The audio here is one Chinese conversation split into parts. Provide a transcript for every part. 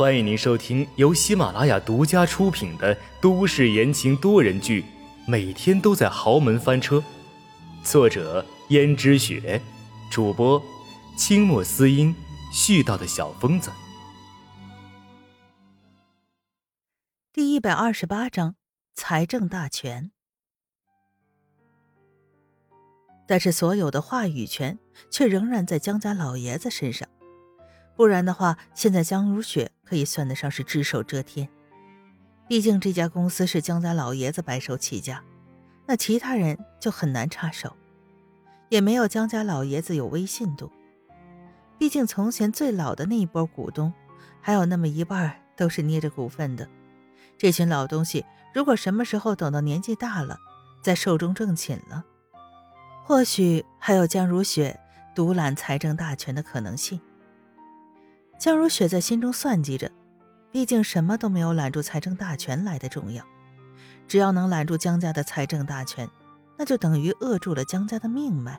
欢迎您收听由喜马拉雅独家出品的都市言情多人剧《每天都在豪门翻车》，作者：胭脂雪，主播：清墨思音，絮叨的小疯子。第一百二十八章：财政大权。但是所有的话语权却仍然在江家老爷子身上。不然的话，现在江如雪可以算得上是只手遮天。毕竟这家公司是江家老爷子白手起家，那其他人就很难插手，也没有江家老爷子有威信度。毕竟从前最老的那一波股东，还有那么一半都是捏着股份的。这群老东西，如果什么时候等到年纪大了，再寿终正寝了，或许还有江如雪独揽财政大权的可能性。江如雪在心中算计着，毕竟什么都没有揽住财政大权来的重要。只要能揽住江家的财政大权，那就等于扼住了江家的命脉。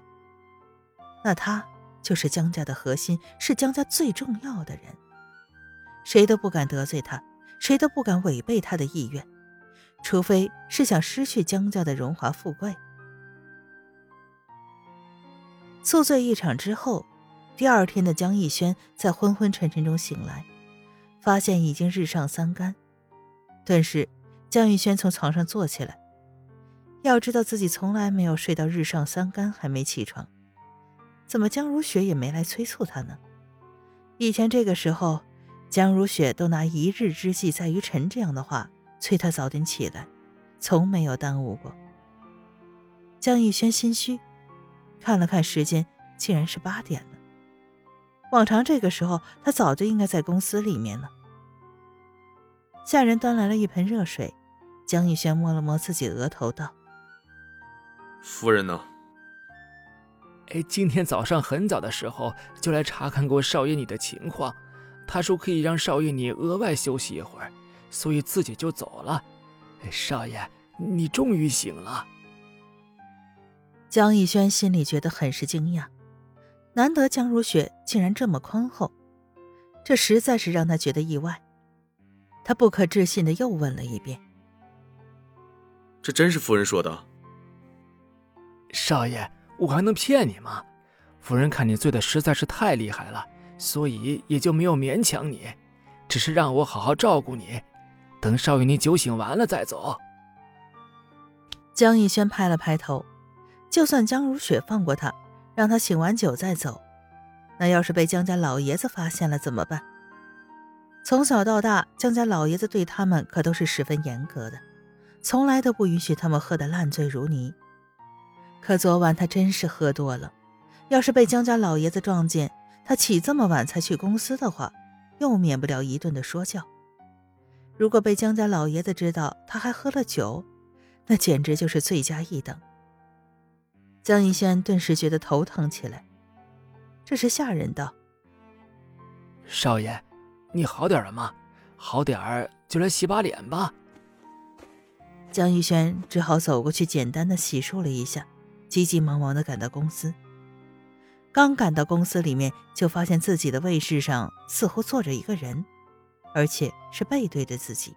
那他就是江家的核心，是江家最重要的人，谁都不敢得罪他，谁都不敢违背他的意愿，除非是想失去江家的荣华富贵。宿醉一场之后。第二天的江逸轩在昏昏沉沉中醒来，发现已经日上三竿。顿时，江逸轩从床上坐起来。要知道自己从来没有睡到日上三竿还没起床，怎么江如雪也没来催促他呢？以前这个时候，江如雪都拿“一日之计在于晨”这样的话催他早点起来，从没有耽误过。江逸轩心虚，看了看时间，竟然是八点。往常这个时候，他早就应该在公司里面了。下人端来了一盆热水，江逸轩摸了摸自己额头，道：“夫人呢？”“哎，今天早上很早的时候就来查看过少爷你的情况，他说可以让少爷你额外休息一会儿，所以自己就走了。少爷，你终于醒了。”江逸轩心里觉得很是惊讶。难得江如雪竟然这么宽厚，这实在是让他觉得意外。他不可置信的又问了一遍：“这真是夫人说的？”少爷，我还能骗你吗？夫人看你醉的实在是太厉害了，所以也就没有勉强你，只是让我好好照顾你，等少爷你酒醒完了再走。江逸轩拍了拍头，就算江如雪放过他。让他醒完酒再走，那要是被江家老爷子发现了怎么办？从小到大，江家老爷子对他们可都是十分严格的，从来都不允许他们喝得烂醉如泥。可昨晚他真是喝多了，要是被江家老爷子撞见他起这么晚才去公司的话，又免不了一顿的说教。如果被江家老爷子知道他还喝了酒，那简直就是罪加一等。江逸轩顿时觉得头疼起来。这时下人道：“少爷，你好点了吗？好点儿就来洗把脸吧。”江逸轩只好走过去，简单的洗漱了一下，急急忙忙的赶到公司。刚赶到公司里面，就发现自己的位置上似乎坐着一个人，而且是背对着自己。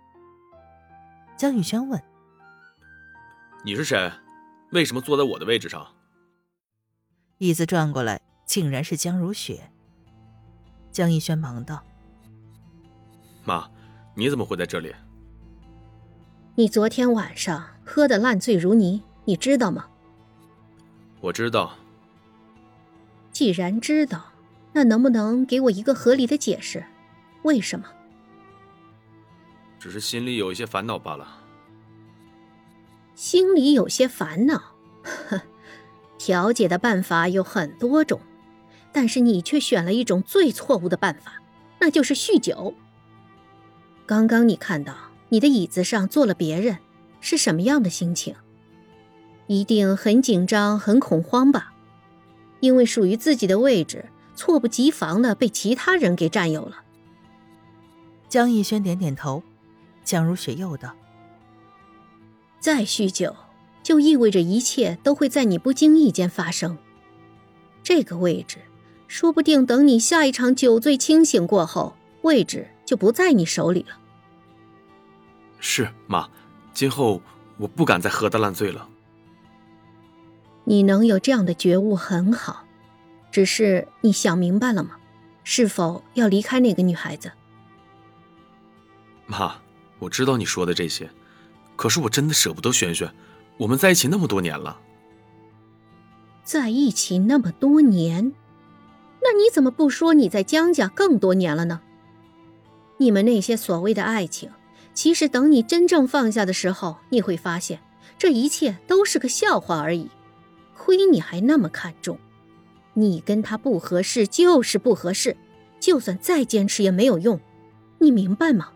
江逸轩问：“你是谁？为什么坐在我的位置上？”椅子转过来，竟然是江如雪。江逸轩忙道：“妈，你怎么会在这里？你昨天晚上喝得烂醉如泥，你知道吗？”“我知道。”“既然知道，那能不能给我一个合理的解释？为什么？”“只是心里有一些烦恼罢了。”“心里有些烦恼？”呵。调解的办法有很多种，但是你却选了一种最错误的办法，那就是酗酒。刚刚你看到你的椅子上坐了别人，是什么样的心情？一定很紧张、很恐慌吧？因为属于自己的位置，猝不及防的被其他人给占有了。江逸轩点点头，江如雪又道：“再酗酒。”就意味着一切都会在你不经意间发生。这个位置，说不定等你下一场酒醉清醒过后，位置就不在你手里了。是妈，今后我不敢再喝的烂醉了。你能有这样的觉悟很好，只是你想明白了吗？是否要离开那个女孩子？妈，我知道你说的这些，可是我真的舍不得萱萱。我们在一起那么多年了，在一起那么多年，那你怎么不说你在江家更多年了呢？你们那些所谓的爱情，其实等你真正放下的时候，你会发现这一切都是个笑话而已。亏你还那么看重，你跟他不合适就是不合适，就算再坚持也没有用，你明白吗？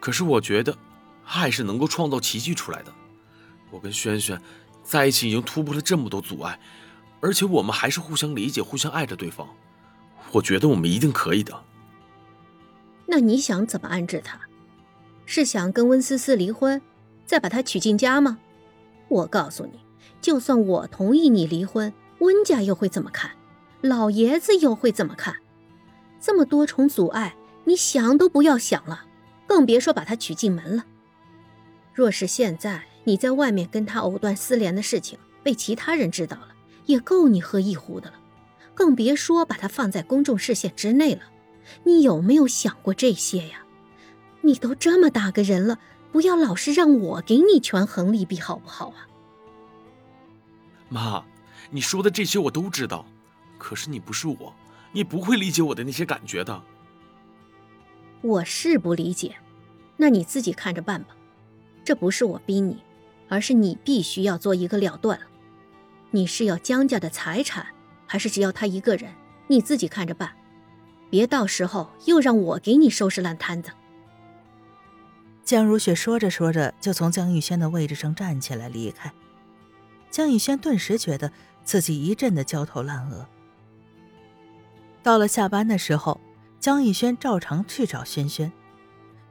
可是我觉得，爱是能够创造奇迹出来的。我跟萱萱在一起已经突破了这么多阻碍，而且我们还是互相理解、互相爱着对方。我觉得我们一定可以的。那你想怎么安置他？是想跟温思思离婚，再把她娶进家吗？我告诉你，就算我同意你离婚，温家又会怎么看？老爷子又会怎么看？这么多重阻碍，你想都不要想了，更别说把她娶进门了。若是现在你在外面跟他藕断丝连的事情被其他人知道了，也够你喝一壶的了，更别说把他放在公众视线之内了。你有没有想过这些呀？你都这么大个人了，不要老是让我给你权衡利弊，好不好啊？妈，你说的这些我都知道，可是你不是我，你不会理解我的那些感觉的。我是不理解，那你自己看着办吧。这不是我逼你，而是你必须要做一个了断了。你是要江家的财产，还是只要他一个人？你自己看着办，别到时候又让我给你收拾烂摊子。江如雪说着说着，就从江玉轩的位置上站起来离开。江玉轩顿时觉得自己一阵的焦头烂额。到了下班的时候，江玉轩照常去找轩轩，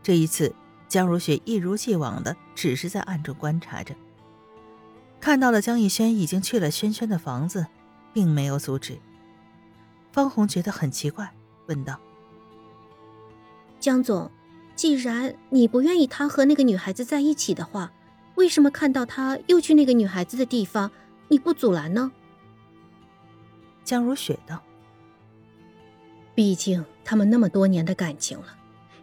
这一次。江如雪一如既往的只是在暗中观察着，看到了江逸轩已经去了轩轩的房子，并没有阻止。方红觉得很奇怪，问道：“江总，既然你不愿意他和那个女孩子在一起的话，为什么看到他又去那个女孩子的地方，你不阻拦呢？”江如雪道：“毕竟他们那么多年的感情了，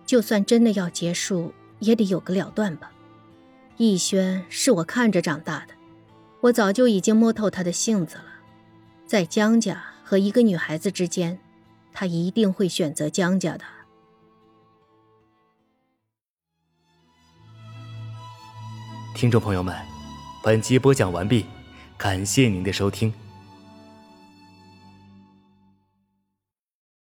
就算真的要结束。”也得有个了断吧。逸轩是我看着长大的，我早就已经摸透他的性子了。在江家和一个女孩子之间，他一定会选择江家的。听众朋友们，本集播讲完毕，感谢您的收听。